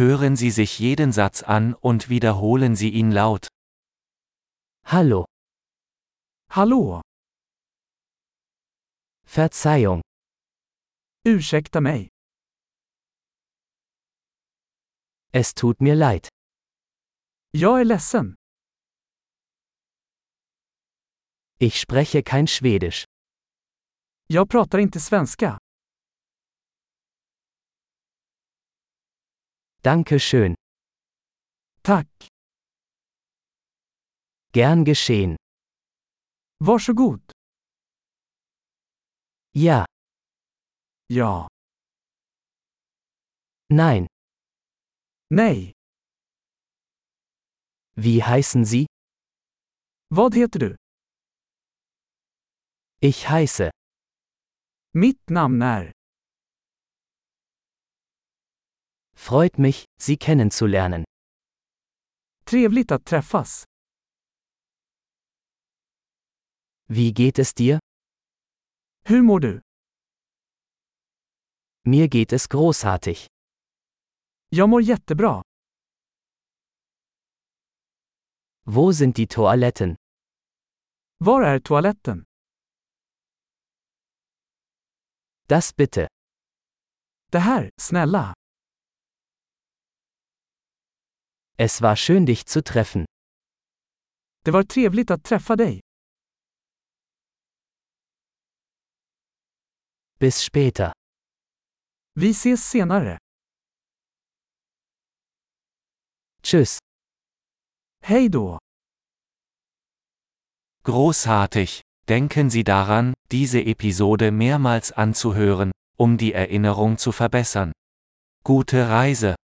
Hören Sie sich jeden Satz an und wiederholen Sie ihn laut. Hallo, Hallå! Verzeihung, Ursäkta mig. es tut mir leid. Jag är ledsen. Ich spreche kein Schwedisch. Jag pratar inte svenska. Danke schön. Tack. Gern geschehen. Varsågod. Ja, Ja. nein. Nej. Wie heißen Sie? Vad heter du? Ich heiße. Mitt namn är. Freut mich, Sie kennenzulernen. Trevligt att träffas. Wie geht es dir? Hur mår du? Mir geht es großartig. Jag mår jättebra. Wo sind die Toiletten? Var är toaletten? Das bitte. Det här, snälla. Es war schön dich zu treffen. Det var trevligt att träffa dig. Bis später. Vi ses senare. Tschüss. Hej då! Großartig! Denken Sie daran, diese Episode mehrmals anzuhören, um die Erinnerung zu verbessern. Gute Reise!